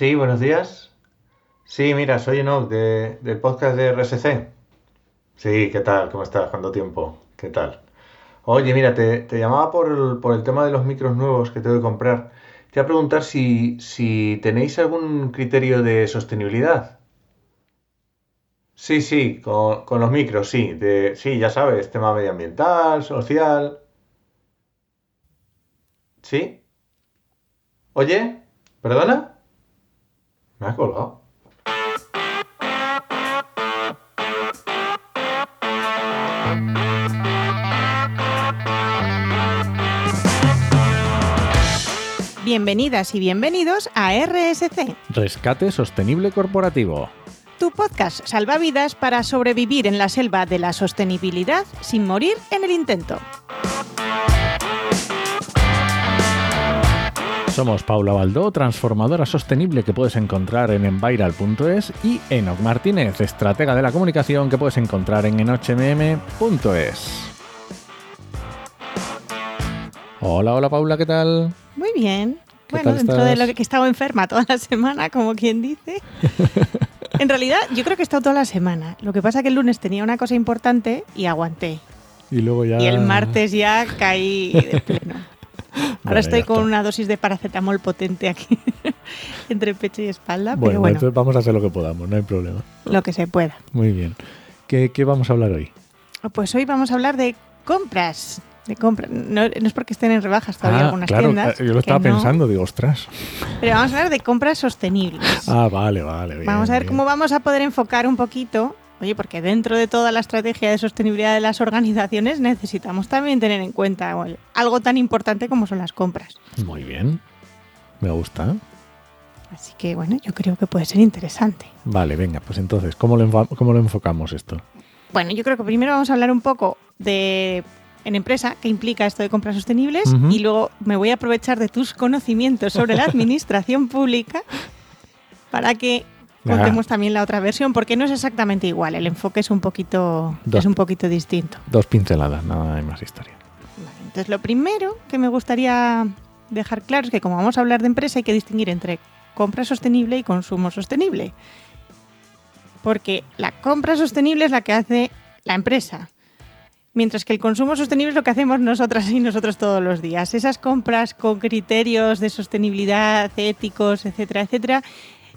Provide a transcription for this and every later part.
Sí, buenos días. Sí, mira, soy Enoch de, del podcast de RSC. Sí, ¿qué tal? ¿Cómo estás? ¿Cuánto tiempo? ¿Qué tal? Oye, mira, te, te llamaba por el, por el tema de los micros nuevos que tengo que comprar. Te voy a preguntar si, si tenéis algún criterio de sostenibilidad. Sí, sí, con, con los micros, sí. De, sí, ya sabes, tema medioambiental, social. ¿Sí? Oye, ¿perdona? Me has colgado. Bienvenidas y bienvenidos a RSC, Rescate Sostenible Corporativo. tu podcast salvavidas para sobrevivir en la selva de la sostenibilidad sin morir en el intento. Somos Paula Baldó, transformadora sostenible que puedes encontrar en enviral.es y Enoc Martínez, estratega de la comunicación que puedes encontrar en enochmm.es. Hola, hola Paula, ¿qué tal? Muy bien. ¿Qué Bueno, dentro de lo que que he estado enferma toda la semana, como quien dice. En realidad, yo creo que he estado toda la semana. Lo que pasa que el lunes tenía una cosa importante y aguanté. Y luego ya... Y el martes ya caí de pleno. Ahora Bueno, estoy con una dosis de paracetamol potente aquí, entre pecho y espalda, Bueno, pero bueno, entonces vamos a hacer lo que podamos, no hay problema. lo que se pueda. Muy bien. ¿Qué, qué vamos a hablar hoy? Pues hoy vamos a hablar de compras. De. No, no es porque estén en rebajas todavía Ah, algunas claro, tiendas. eh, yo lo estaba no, pensando, digo, ostras. Pero vamos a hablar de compras sostenibles. Ah, vale, vale. bien, vamos a ver bien. cómo vamos a poder enfocar un poquito. Oye, porque dentro de toda la estrategia de sostenibilidad de las organizaciones necesitamos también tener en cuenta algo tan importante como son las compras. Muy bien. Me gusta. Así que bueno, yo creo que puede ser interesante. Vale, venga, pues entonces, ¿cómo lo, cómo lo enfocamos esto? Bueno, yo creo que primero vamos a hablar un poco de en empresa qué implica esto de compras sostenibles y luego me voy a aprovechar de tus conocimientos sobre la administración pública para que. Contemos también la otra versión porque no es exactamente igual, el enfoque es un poquito Dos. es un poquito distinto. Dos pinceladas, nada hay más historia. Vale, Entonces, lo primero que me gustaría dejar claro es que como vamos a hablar de empresa hay que distinguir entre compra sostenible y consumo sostenible. Porque la compra sostenible es la que hace la empresa. Mientras que el consumo sostenible es lo que hacemos nosotras y nosotros todos los días. Esas compras con criterios de sostenibilidad, éticos, etcétera, etcétera,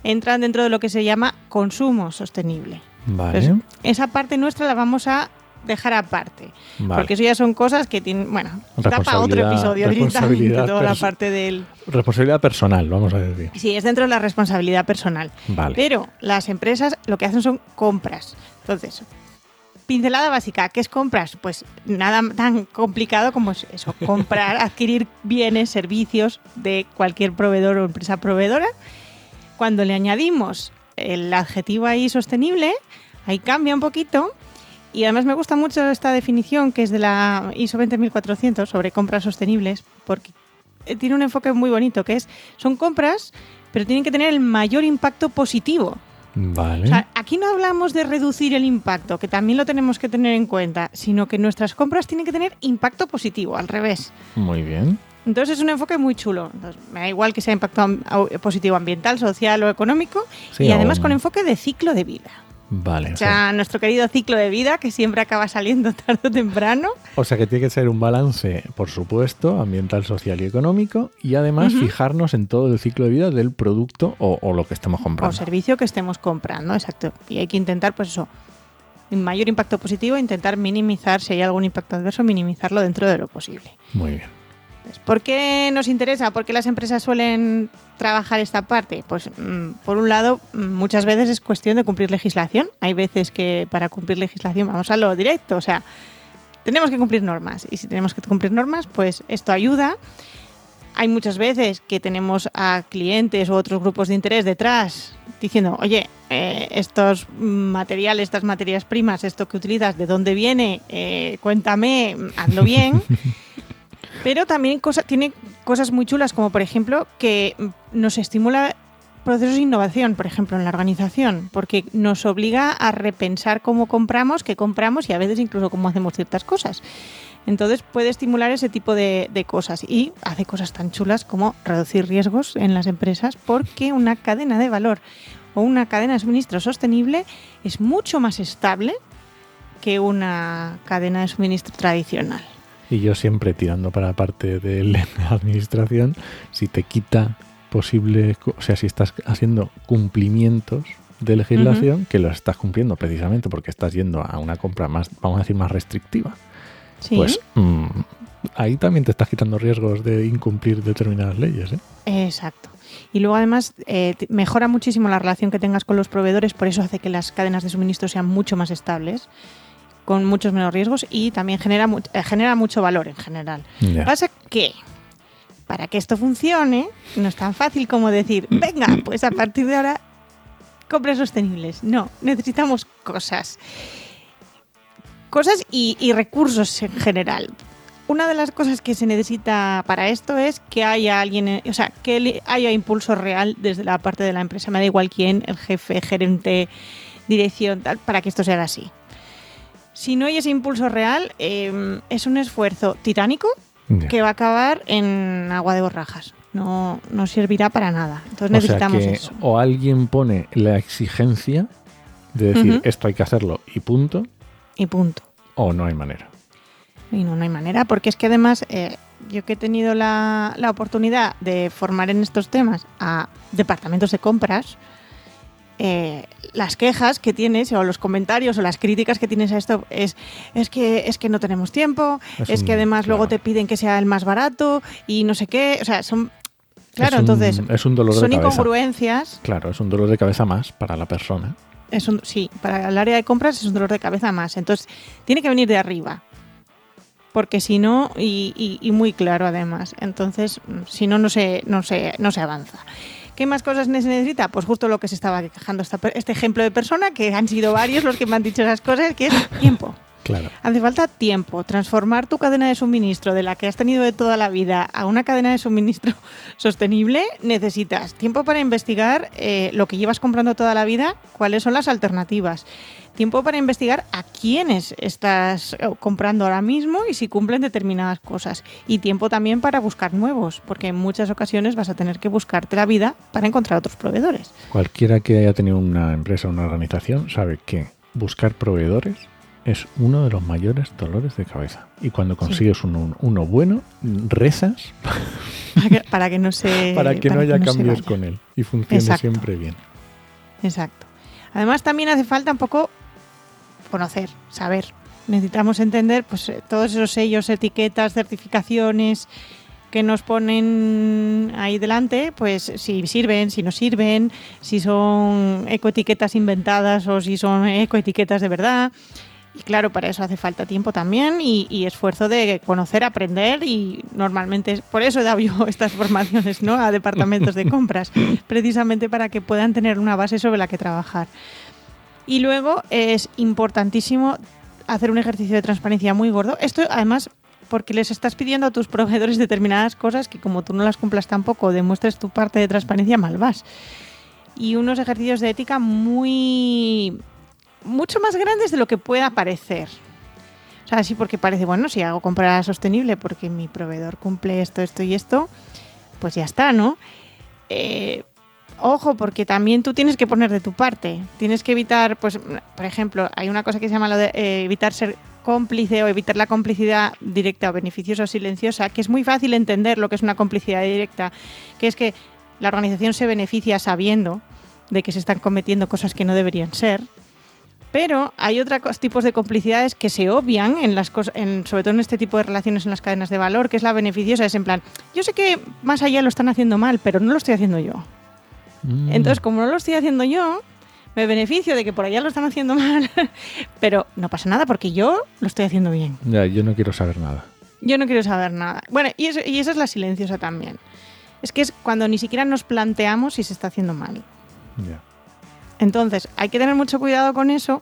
entran dentro de lo que se llama consumo sostenible. Vale, Entonces, esa parte nuestra la vamos a dejar aparte. vale. Porque eso ya son cosas que tienen. Bueno, para otro episodio directamente responsabilidad toda la perso- parte del. Responsabilidad personal, vamos a decir. Sí, es dentro de la responsabilidad personal. Vale. Pero las empresas lo que hacen son compras. Entonces, pincelada básica, ¿qué es compras? Pues nada tan complicado como es eso, comprar, adquirir bienes, servicios de cualquier proveedor o empresa proveedora. Cuando le añadimos el adjetivo ahí sostenible, ahí cambia un poquito. Y además me gusta mucho esta definición que es de la ISO 20400 sobre compras sostenibles, porque tiene un enfoque muy bonito, que es, son compras, pero tienen que tener el mayor impacto positivo. Vale. O sea, aquí no hablamos de reducir el impacto, que también lo tenemos que tener en cuenta, sino que nuestras compras tienen que tener impacto positivo, al revés. Muy bien. Entonces es un enfoque muy chulo. Entonces, me da igual que sea impacto positivo ambiental, social o económico, Sí, y además o- con enfoque de ciclo de vida. Vale. O O sea, nuestro querido ciclo de vida, que siempre acaba saliendo tarde o temprano. o sea que tiene que ser un balance, por supuesto, ambiental, social y económico, y además fijarnos en todo el ciclo de vida del producto o, o lo que estamos o comprando. servicio que estemos comprando, exacto. Y hay que intentar, pues eso, mayor impacto positivo, intentar minimizar, si hay algún impacto adverso, minimizarlo dentro de lo posible. Muy bien. Pues, ¿Por qué nos interesa? ¿Por qué las empresas suelen trabajar esta parte? Pues mm, por un lado, mm, muchas veces es cuestión de cumplir legislación. Hay veces que para cumplir legislación vamos a lo directo, o sea, tenemos que cumplir normas. Y si tenemos que cumplir normas, pues esto ayuda. Hay muchas veces que tenemos a clientes u otros grupos de interés detrás diciendo, oye, eh, estos materiales, estas materias primas, esto que utilizas, ¿de dónde viene? Eh, cuéntame, hazlo bien. Pero también tiene cosas muy chulas, como por ejemplo que nos estimula procesos de innovación, por ejemplo, en la organización, porque nos obliga a repensar cómo compramos, qué compramos y a veces incluso cómo hacemos ciertas cosas. Entonces puede estimular ese tipo de cosas y hace cosas tan chulas como reducir riesgos en las empresas porque una cadena de valor o una cadena de suministro sostenible es mucho más estable que una cadena de suministro tradicional. Y yo siempre tirando para la parte de la administración, si te quita posible, o sea, si estás haciendo cumplimientos de legislación, que los estás cumpliendo precisamente porque estás yendo a una compra más, vamos a decir, más restrictiva, Sí, pues mm, ahí también te estás quitando riesgos de incumplir determinadas leyes. ¿eh? exacto. Y luego además eh, mejora muchísimo la relación que tengas con los proveedores, por eso hace que las cadenas de suministro sean mucho más estables, con muchos menos riesgos y también genera, eh, genera mucho valor en general. Ya. Pasa que para que esto funcione no es tan fácil como decir, venga, pues a partir de ahora compras sostenibles. No, necesitamos cosas. Cosas y, y recursos en general. Una de las cosas que se necesita para esto es que haya alguien, eh, o sea, que haya impulso real desde la parte de la empresa. Me da igual quién, el jefe, gerente, dirección, tal, para que esto sea así. Si no hay ese impulso real, eh, es un esfuerzo titánico que va a acabar en agua de borrajas. No, no servirá para nada. Entonces O sea necesitamos que eso. o alguien pone la exigencia de decir esto hay que hacerlo y punto, Y punto. o no hay manera. Y no, no hay manera, porque es que además eh, yo que he tenido la, la oportunidad de formar en estos temas a departamentos de compras, eh, las quejas que tienes o los comentarios o las críticas que tienes a esto es, es, que, es que no tenemos tiempo, Es es, un- que además luego te piden que sea el más barato y no sé qué, o sea, son... Claro, Es un- entonces es un dolor de son incongruencias Claro, es un dolor de cabeza más para la persona. Es un, sí, para el área de compras es un dolor de cabeza más. Entonces, tiene que venir de arriba. Porque si no, y, y- y muy claro además. Entonces, si no, no se, no se, no se avanza. ¿Qué más cosas necesita? Pues justo lo que se estaba quejando esta este ejemplo de persona, que han sido varios los que me han dicho esas cosas, que es tiempo. Claro. Hace falta tiempo. Transformar tu cadena de suministro de la que has tenido de toda la vida a una cadena de suministro sostenible, necesitas tiempo para investigar eh, lo que llevas comprando toda la vida, cuáles son las alternativas. Tiempo para investigar a quiénes estás eh, comprando ahora mismo y si cumplen determinadas cosas. Y tiempo también para buscar nuevos, porque en muchas ocasiones vas a tener que buscarte la vida para encontrar otros proveedores. Cualquiera que haya tenido una empresa o una organización sabe que buscar proveedores es uno de los mayores dolores de cabeza. Y cuando consigues uno, uno bueno, rezas Para que, para que no se. para que no haya cambios con él y funcione Exacto. siempre bien. Exacto. Además, también hace falta un poco conocer, saber. Necesitamos entender pues, eh, todos esos sellos, etiquetas, certificaciones que nos ponen ahí delante, pues si sirven, si no sirven, si son ecoetiquetas inventadas o si son ecoetiquetas de verdad. Y claro, para eso hace falta tiempo también y, y esfuerzo de conocer, aprender y normalmente, por eso he dado yo estas formaciones ¿no? a departamentos de compras, precisamente para que puedan tener una base sobre la que trabajar. Y luego es importantísimo hacer un ejercicio de transparencia muy gordo. Esto además porque les estás pidiendo a tus proveedores determinadas cosas que como tú no las cumplas tampoco, demuestres tu parte de transparencia, mal vas. Y unos ejercicios de ética muy mucho más grandes de lo que pueda parecer. O sea, sí, porque parece, bueno, si hago compra sostenible porque mi proveedor cumple esto, esto y esto, pues ya está, ¿no? Eh, ojo, porque también tú tienes que poner de tu parte. Tienes que evitar, pues, por ejemplo, hay una cosa que se llama lo de eh, evitar ser cómplice o evitar la complicidad directa o beneficiosa o silenciosa, que es muy fácil entender lo que es una complicidad directa, que es que la organización se beneficia sabiendo de que se están cometiendo cosas que no deberían ser, pero hay otros tipos de complicidades que se obvian en las en, sobre todo en este tipo de relaciones en las cadenas de valor, que es la beneficiosa, es en plan, yo sé que más allá lo están haciendo mal, pero no lo estoy haciendo yo. Mm. Entonces, como no lo estoy haciendo yo, me beneficio de que por allá lo están haciendo mal, pero no pasa nada porque yo lo estoy haciendo bien. Ya, yo no quiero saber nada. Yo no quiero saber nada. Bueno, y, eso- y esa es la silenciosa también. Es que es cuando ni siquiera nos planteamos si se está haciendo mal. Ya. Entonces, hay que tener mucho cuidado con eso,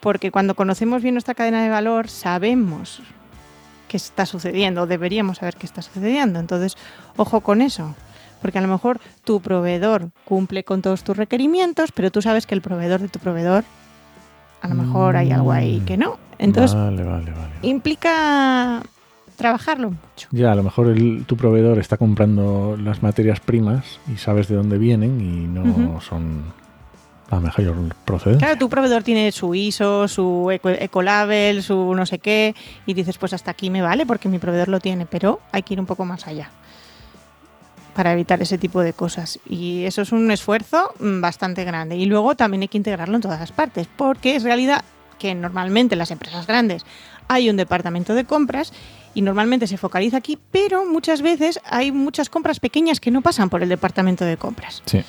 porque cuando conocemos bien nuestra cadena de valor, sabemos qué está sucediendo, o deberíamos saber qué está sucediendo. Entonces, ojo con eso, porque a lo mejor tu proveedor cumple con todos tus requerimientos, pero tú sabes que el proveedor de tu proveedor, a lo mejor hay algo ahí que no. Entonces, vale, vale, vale. implica trabajarlo mucho. Ya, a lo mejor el- tu proveedor está comprando las materias primas y sabes de dónde vienen y no son la mejor procedencia. Claro, tu proveedor tiene su ISO, su eco- Ecolabel, su no sé qué, y dices, pues hasta aquí me vale porque mi proveedor lo tiene, pero hay que ir un poco más allá para evitar ese tipo de cosas. Y eso es un esfuerzo mm, bastante grande. Y luego también hay que integrarlo en todas las partes, porque es realidad que normalmente en las empresas grandes hay un departamento de compras y normalmente se focaliza aquí, pero muchas veces hay muchas compras pequeñas que no pasan por el departamento de compras. Sí.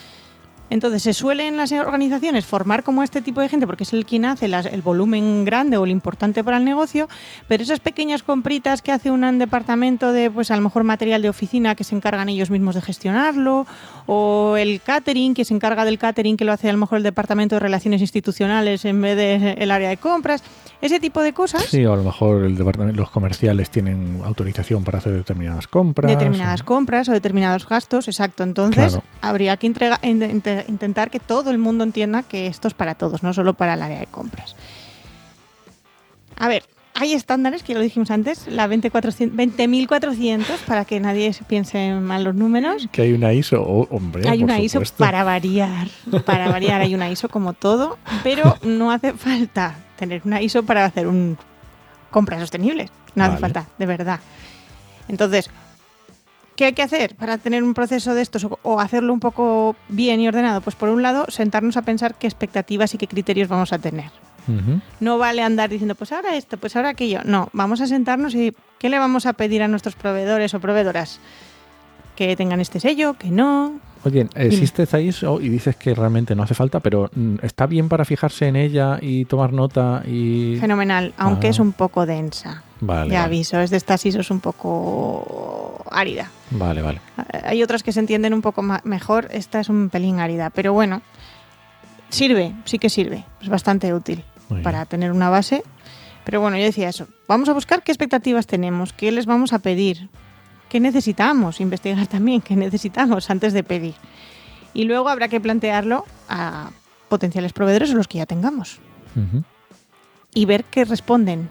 Entonces se suelen las organizaciones formar como este tipo de gente porque es el quien hace las- el volumen grande o el importante para el negocio, pero esas pequeñas compritas que hace un departamento de pues a lo mejor material de oficina que se encargan ellos mismos de gestionarlo o el catering que se encarga del catering que lo hace a lo mejor el departamento de relaciones institucionales en vez de el área de compras, ese tipo de cosas. Sí, o a lo mejor el departamento, los comerciales tienen autorización para hacer determinadas compras. determinadas o- compras o determinados gastos, exacto. Entonces, Claro. habría que entrega- in- inte- intentar que todo el mundo entienda que esto es para todos, no solo para el área de compras. A ver, hay estándares, que ya lo dijimos antes, la 20.400 20.400, para que nadie se piense mal los números. Que hay una ISO, oh, hombre. Hay por una ISO para variar, para variar hay una ISO como todo, pero no hace falta tener una ISO para hacer un compras sostenibles. No hace falta, de verdad. Entonces, ¿qué hay que hacer para tener un proceso de estos o- hacerlo un poco bien y ordenado? Pues por un lado, sentarnos a pensar qué expectativas y qué criterios vamos a tener. Ujú. No vale andar diciendo, pues ahora esto, pues ahora aquello. No, vamos a sentarnos y ¿qué le vamos a pedir a nuestros proveedores o proveedoras? Que tengan este sello, que no, Oye, existe ISO y dices que realmente no hace falta, pero mm, ¿está bien para fijarse en ella y tomar nota y...? Fenomenal, aunque Ah. es un poco densa. Vale, ya vale, aviso, es de estas ISOs un poco árida. vale, vale. Hay otras que se entienden un poco mejor, esta es un pelín árida, pero bueno, sirve, sí que sirve, es bastante útil Muy para bien. tener una base. Pero bueno, yo decía eso, vamos a buscar qué expectativas tenemos, qué les vamos a pedir, qué necesitamos, investigar también qué necesitamos antes de pedir. Y luego habrá que plantearlo a potenciales proveedores o los que ya tengamos y ver qué responden.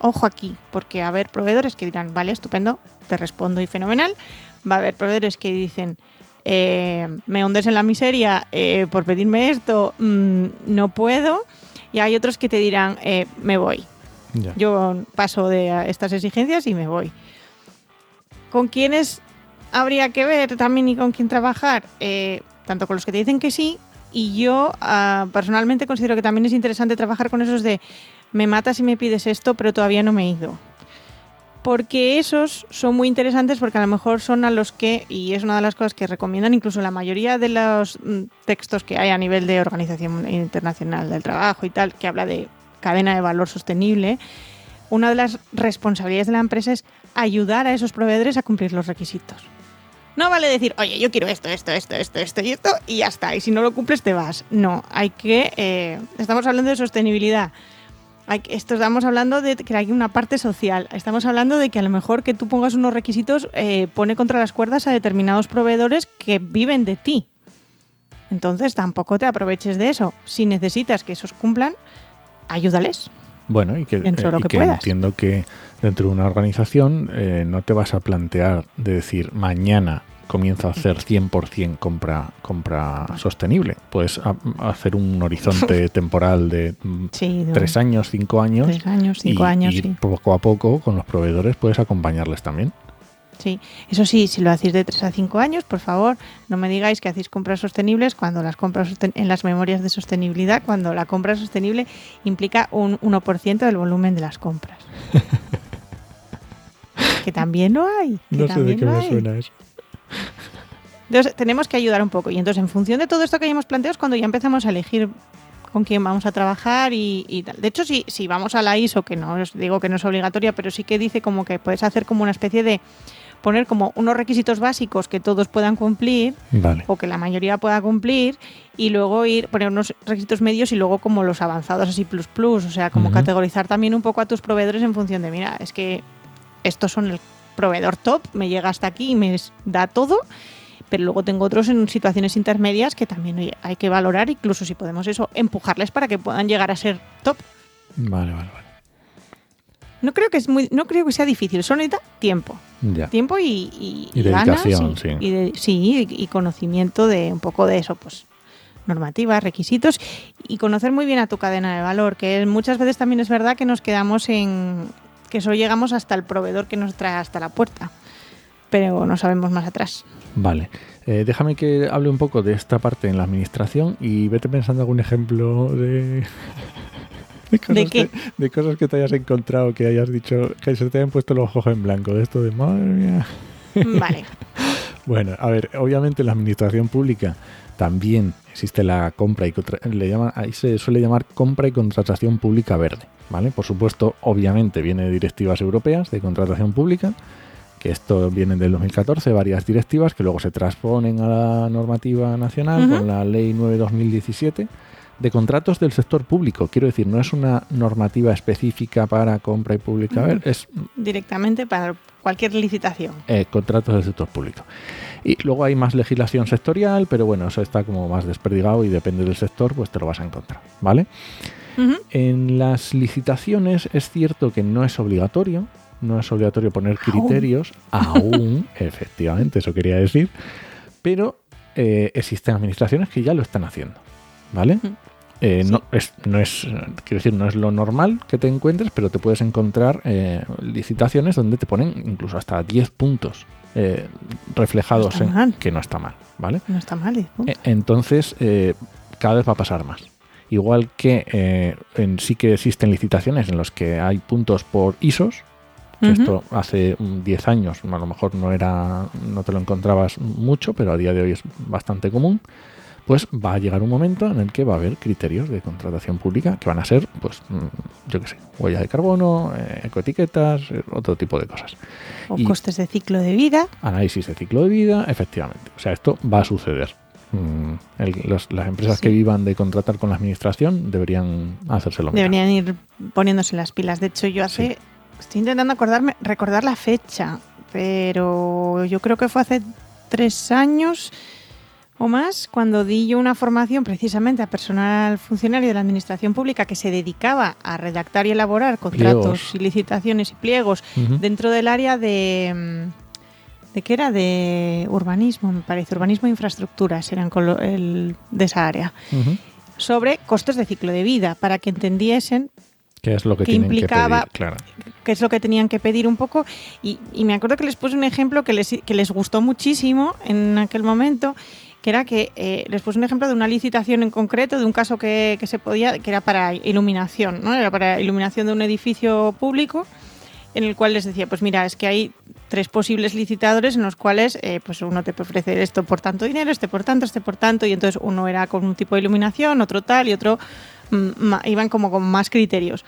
Ojo aquí, porque va a haber proveedores que dirán, vale, estupendo, te respondo y fenomenal. Va a haber proveedores que dicen, eh, me hundes en la miseria eh, por pedirme esto, mm, no puedo. Y hay otros que te dirán, eh, me voy. Ya. Yo paso de estas exigencias y me voy. ¿Con quiénes habría que ver también y con quién trabajar? Tanto con los que te dicen que sí, y yo ah, personalmente considero que también es interesante trabajar con esos de me matas si me pides esto, pero todavía no me he ido. Porque esos son muy interesantes porque a lo mejor son a los que, y es una de las cosas que recomiendan incluso la mayoría de los mm, textos que hay a nivel de Organización Internacional del Trabajo y tal, que habla de cadena de valor sostenible, una de las responsabilidades de la empresa es ayudar a esos proveedores a cumplir los requisitos. No vale decir, oye, yo quiero esto, esto, esto, esto, esto y esto, y ya está. Y si no lo cumples, te vas. No, hay que. eh, estamos hablando de sostenibilidad. Esto estamos hablando de que hay una parte social. Estamos hablando de que a lo mejor que tú pongas unos requisitos eh, pone contra las cuerdas a determinados proveedores que viven de ti. Entonces tampoco te aproveches de eso. Si necesitas que esos cumplan, ayúdales. Bueno, y que, Dentro lo que entiendo que dentro de una organización eh, no te vas a plantear de decir mañana comienzo a hacer 100% compra, compra sostenible. Puedes a- hacer un horizonte temporal de mm, Sí, de tres años, cinco años. tres años, cinco y, años, y sí. poco a poco con los proveedores puedes acompañarles también. Sí, eso sí, si lo hacéis de 3 a 5 años, por favor, no me digáis que hacéis compras sostenibles cuando las compras en las memorias de sostenibilidad, cuando la compra sostenible implica un 1% del volumen de las compras. que también lo hay. que también lo hay. eso. Entonces, tenemos que ayudar un poco. Y entonces, en función de todo esto que hayamos planteado, es cuando ya empezamos a elegir con quién vamos a trabajar y, y tal. De hecho, si, si vamos a la ISO, que no os digo que no es obligatoria, pero sí que dice como que puedes hacer como una especie de poner como unos requisitos básicos que todos puedan cumplir Vale. o que la mayoría pueda cumplir y luego ir poner unos requisitos medios y luego como los avanzados así plus plus, o sea, como categorizar también un poco a tus proveedores en función de, mira, es que estos son el proveedor top, me llega hasta aquí y me da todo, pero luego tengo otros en situaciones intermedias que también oye, hay que valorar, incluso si podemos eso, empujarles para que puedan llegar a ser top. Vale, vale, vale. No creo que es muy, no creo que sea difícil, solo necesita tiempo. Ya. Tiempo y, y, Y ganas dedicación, y- sí. y de- sí, y, y conocimiento de un poco de eso, pues normativas, requisitos y conocer muy bien a tu cadena de valor, que muchas veces también es verdad que nos quedamos en que solo llegamos hasta el proveedor que nos trae hasta la puerta, pero no sabemos más atrás. Vale. Eh, déjame que hable un poco de esta parte en la administración y vete pensando algún ejemplo de. De cosas, ¿De qué? Que, de cosas que te hayas encontrado, que hayas dicho, que se te hayan puesto los ojos en blanco, de esto de madre mía. Vale. Bueno, a ver, obviamente en la administración pública también existe la compra y contra- le llaman, ahí se suele llamar compra y contratación pública verde, ¿vale? Por supuesto, obviamente viene de directivas europeas de contratación pública, que esto viene del 2014, varias directivas que luego se transponen a la normativa nacional con la ley 9-2017 de contratos del sector público. Quiero decir, no es una normativa específica para compra y pública es Directamente para cualquier licitación. eh, contratos del sector público. Y luego hay más legislación sectorial, pero bueno, eso está como más desperdigado y depende del sector, pues te lo vas a encontrar, ¿vale? En las licitaciones es cierto que no es obligatorio, no es obligatorio poner criterios, aún, efectivamente, eso quería decir, pero eh, existen administraciones que ya lo están haciendo, ¿vale? Eh, Sí. no, es, no es, quiero decir, no es lo normal que te encuentres, pero te puedes encontrar eh, licitaciones donde te ponen incluso hasta 10 puntos eh, reflejados No en mal. que no está mal, ¿vale? No está mal. ¿eh? E- Entonces, eh, cada vez va a pasar más. Igual que en, sí que existen licitaciones en las que hay puntos por ISOs, esto hace mm, 10 años a lo mejor no era no te lo encontrabas mucho, pero a día de hoy es bastante común. Pues va a llegar un momento en el que va a haber criterios de contratación pública que van a ser, pues, mm, yo qué sé, huella de carbono, eh, ecoetiquetas, eh, otro tipo de cosas. O y- costes de ciclo de vida. Análisis de ciclo de vida, efectivamente. O sea, esto va a suceder. Mm, el- los- las empresas Sí. que vivan de contratar con la administración deberían hacérselo mirar. Deberían ir poniéndose las pilas. De hecho, yo hace. Estoy intentando acordarme, recordar la fecha, pero yo creo que fue hace tres años o más cuando di yo una formación precisamente a personal funcionario de la administración pública que se dedicaba a redactar y elaborar contratos Pliegos. y licitaciones y pliegos dentro del área de. mm, ¿De qué era? De urbanismo, me parece. Urbanismo e infraestructuras eran el, de esa área. Sobre costes de ciclo de vida, para que entendiesen ¿Qué es lo que implicaba- que pedir? Claro. qué es lo que tenían que pedir un poco. Y, y me acuerdo que les puse un ejemplo que les, que les gustó muchísimo en aquel momento, que era que eh, les puse un ejemplo de una licitación en concreto, de un caso que, que se podía, que era para iluminación, ¿no? Era para iluminación de un edificio público, en el cual les decía, pues mira, es que hay tres posibles licitadores en los cuales eh, pues uno te puede ofrecer esto por tanto dinero, este por tanto, este por tanto, y entonces uno era con un tipo de iluminación, otro tal y otro iban como con más criterios.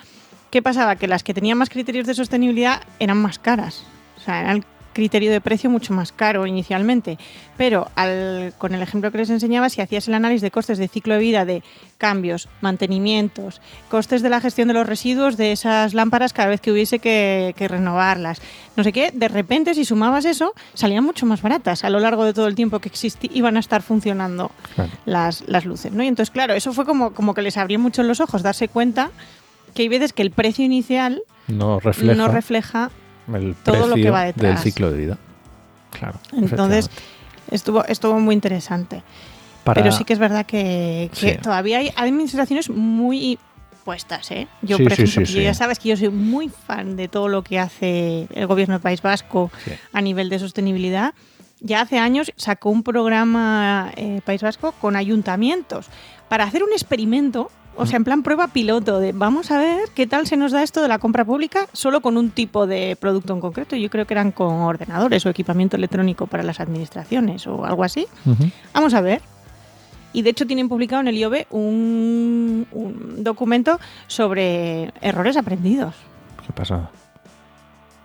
¿Qué pasaba? Que las que tenían más criterios de sostenibilidad eran más caras. O sea, era el criterio de precio mucho más caro inicialmente. Pero al- con el ejemplo que les enseñaba, si hacías el análisis de costes de ciclo de vida de cambios, mantenimientos, costes de la gestión de los residuos de esas lámparas cada vez que hubiese que, que renovarlas, no sé qué, de repente si sumabas eso, salían mucho más baratas a lo largo de todo el tiempo que iban a estar funcionando Claro. las, las luces, ¿no? Y entonces, claro, eso fue como, como que les abrió mucho los ojos darse cuenta que hay veces que el precio inicial No refleja, no refleja. El todo lo que va del detrás. ciclo de vida. Claro. Entonces, estuvo, estuvo muy interesante. Para- Pero sí que es verdad que, que Sí. todavía hay administraciones muy puestas, ¿eh? Yo, Sí, por ejemplo, ya sabes que yo soy muy fan de todo lo que hace el gobierno del País Vasco a nivel de sostenibilidad. Ya hace años sacó un programa eh, País Vasco con ayuntamientos para hacer un experimento, o sea, en plan prueba piloto de vamos a ver qué tal se nos da esto de la compra pública solo con un tipo de producto en concreto. Yo creo que eran con ordenadores o equipamiento electrónico para las administraciones o algo así. Vamos a ver. Y de hecho tienen publicado en el IOB un, un documento sobre errores aprendidos. ¿Qué pasa?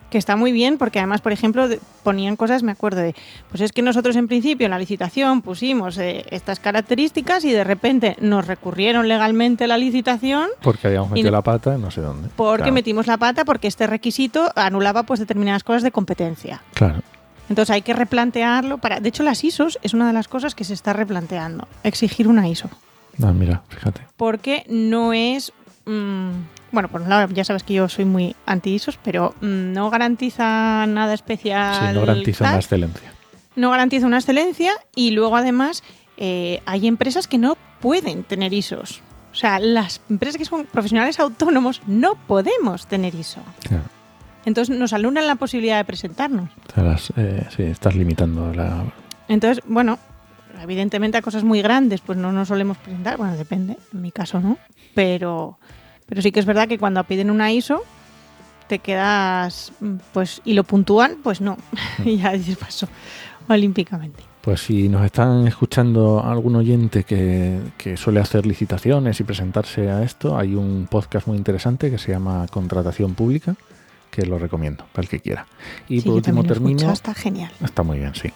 Que está muy bien porque además, por ejemplo, ponían cosas, me acuerdo de, pues es que nosotros en principio en la licitación pusimos eh, estas características y de repente nos recurrieron legalmente la licitación Porque habíamos metido la pata en no sé dónde. porque claro. metimos la pata porque este requisito anulaba pues determinadas cosas de competencia. Claro. Entonces hay que replantearlo para. De hecho, las ISOs es una de las cosas que se está replanteando. Exigir una ISO. Ah, mira, fíjate. porque no es mm, bueno, por un lado ya sabes que yo soy muy anti-ISOs, pero mm, no garantiza nada especial. Sí, no garantiza tal. una excelencia. no garantiza una excelencia y luego además eh, hay empresas que no pueden tener ISOs. O sea, las empresas que son profesionales autónomos no podemos tener ISO. Claro. Entonces nos alunan la posibilidad de presentarnos. O sea, las- eh, sí, estás limitando la... Entonces, bueno, evidentemente a cosas muy grandes pues no nos solemos presentar. Bueno, depende, en mi caso no. Pero, pero sí que es verdad que cuando piden una ISO te quedas, mm, pues, y lo puntúan, pues no. y ya dices paso olímpicamente. Pues si nos están escuchando algún oyente que, que suele hacer licitaciones y presentarse a esto, hay un podcast muy interesante que se llama Contratación Pública, que lo recomiendo para el que quiera. Y Sí, por último termino... está genial. Está muy bien, sí.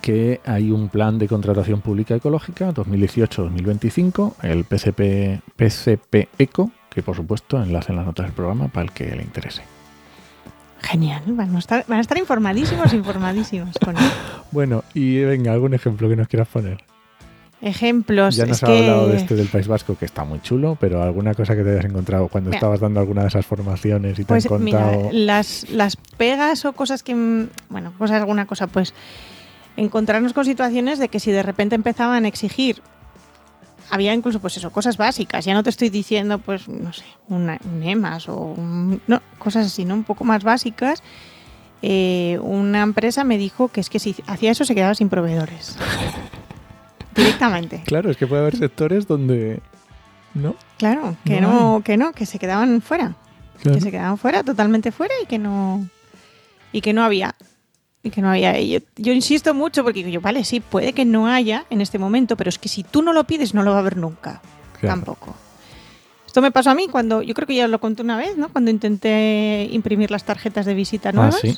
Que hay un plan de contratación pública ecológica 2018-2025, el PCP, PCP ECO, que por supuesto enlace en las notas del programa para el que le interese. Genial, van a estar, van a estar informadísimos, informadísimos con él. Bueno, y venga, algún ejemplo que nos quieras poner. Ejemplos. ya nos es ha que... hablado de este del País Vasco, que está muy chulo, pero alguna cosa que te hayas encontrado cuando Mira. estabas dando alguna de esas formaciones y te Pues han mira, contado... las, las pegas o cosas que, bueno, cosas, alguna cosa, pues encontrarnos con situaciones de que si de repente empezaban a exigir, había incluso pues eso, cosas básicas, ya no te estoy diciendo pues, no sé, una, un EMAS o un- no, cosas así, ¿no? Un poco más básicas. Eh, una empresa me dijo que es que si hacía eso se quedaba sin proveedores. Directamente. Claro, es que puede haber sectores donde... ¿No? Claro, que No no, que no, que se quedaban fuera. Claro. que se quedaban fuera, totalmente fuera y que no y que no había y que no había yo, yo insisto mucho porque digo yo vale sí puede que no haya en este momento pero es que si tú no lo pides no lo va a haber nunca Claro. tampoco esto me pasó a mí cuando yo creo que ya lo conté una vez no cuando intenté imprimir las tarjetas de visita Ah, nuevas sí.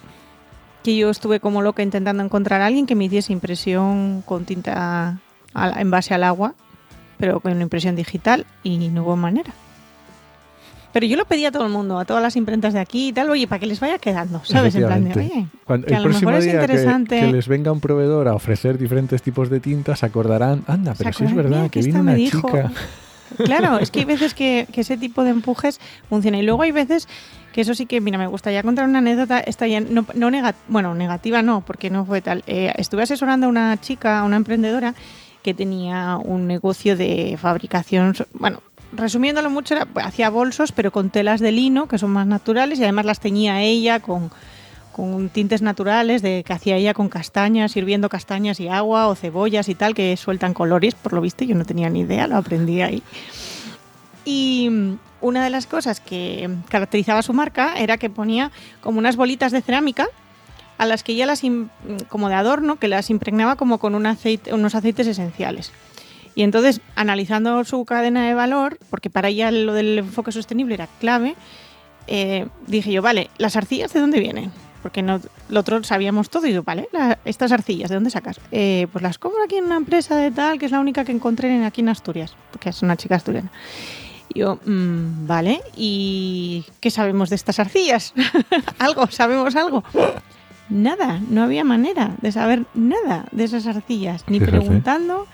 que yo estuve como loca intentando encontrar a alguien que me hiciese impresión con tinta al- en base al agua pero con una impresión digital y no hubo manera pero yo lo pedí a todo el mundo, a todas las imprentas de aquí y tal, oye, para que les vaya quedando, ¿sabes? En plan de, oye, Cuando- que el a lo próximo mejor es día que- interesante. que, les venga un proveedor a ofrecer diferentes tipos de tintas, acordarán, anda, ¿Se pero sí es verdad que esta una dijo. chica. Claro, es que hay veces que, que ese tipo de empujes funciona. Y luego hay veces que eso sí que, mira, me gustaría contar una anécdota, esta ya no, no nega- bueno, negativa no, porque no fue tal. Eh, estuve asesorando a una chica, a una emprendedora, que tenía un negocio de fabricación, bueno, resumiéndolo mucho, era, hacía bolsos, pero con telas de lino, que son más naturales, y además las teñía ella con, con tintes naturales de que hacía ella con castañas, hirviendo castañas y agua o cebollas y tal, que sueltan colores, por lo visto, yo no tenía ni idea, lo aprendí ahí. Y una de las cosas que caracterizaba su marca era que ponía como unas bolitas de cerámica a las que ella las, como de adorno, que las impregnaba como con unos aceites esenciales. Y entonces, analizando su cadena de valor, porque para ella lo del enfoque sostenible era clave, eh, dije yo, vale, ¿las arcillas de dónde vienen? Porque no, lo otro sabíamos todo y yo, vale, la- estas arcillas, ¿de dónde sacas? "Eh, pues las compro aquí en una empresa de tal, que es la única que encontré en- aquí en Asturias, porque es una chica asturiana. Y yo, "Mm, vale, ¿y qué sabemos de estas arcillas? ¿Algo? ¿Sabemos algo? Nada, no había manera de saber nada de esas arcillas, ni Fíjate. preguntando,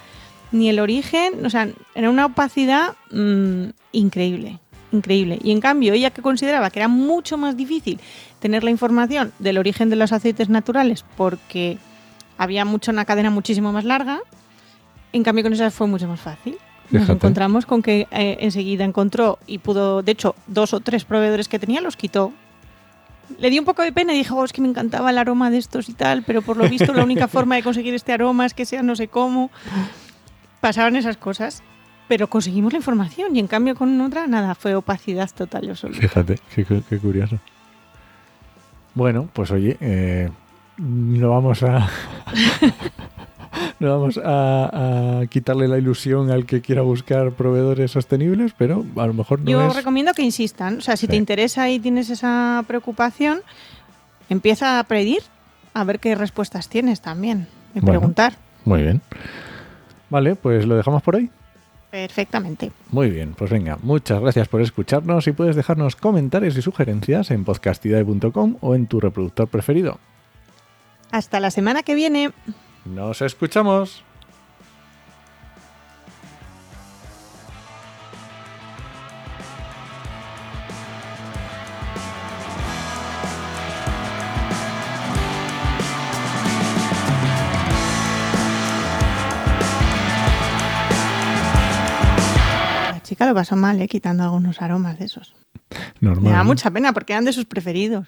ni el origen, o sea, era una opacidad mm, increíble, increíble. Y en cambio, ella que consideraba que era mucho más difícil tener la información del origen de los aceites naturales porque había mucho una cadena muchísimo más larga, en cambio con esas fue mucho más fácil. Nos Fíjate. encontramos con que eh, enseguida encontró y pudo, de hecho, dos o tres proveedores que tenía los quitó. Le dio un poco de pena y dijo, "Oh, es que me encantaba el aroma de estos y tal, pero por lo visto la única forma de conseguir este aroma es que sea no sé cómo. Pasaban esas cosas, pero conseguimos la información y en cambio con otra nada, fue opacidad total y absoluta. Fíjate, qué, cu- qué curioso. Bueno, pues oye, eh, no vamos a. no vamos a, a quitarle la ilusión al que quiera buscar proveedores sostenibles, pero a lo mejor no Yo es. recomiendo que insistan. O sea, si Sí. te interesa y tienes esa preocupación, empieza a pedir a ver qué respuestas tienes también. Y Bueno. preguntar. Muy bien. Vale, pues lo dejamos por hoy. Perfectamente. Muy bien, pues venga, muchas gracias por escucharnos y puedes dejarnos comentarios y sugerencias en podcastidae.com o en tu reproductor preferido. Hasta la semana que viene. Nos escuchamos. Chica lo pasó mal, ¿eh? quitando algunos aromas de esos. Normal. Me da ¿no? mucha pena porque eran de sus preferidos.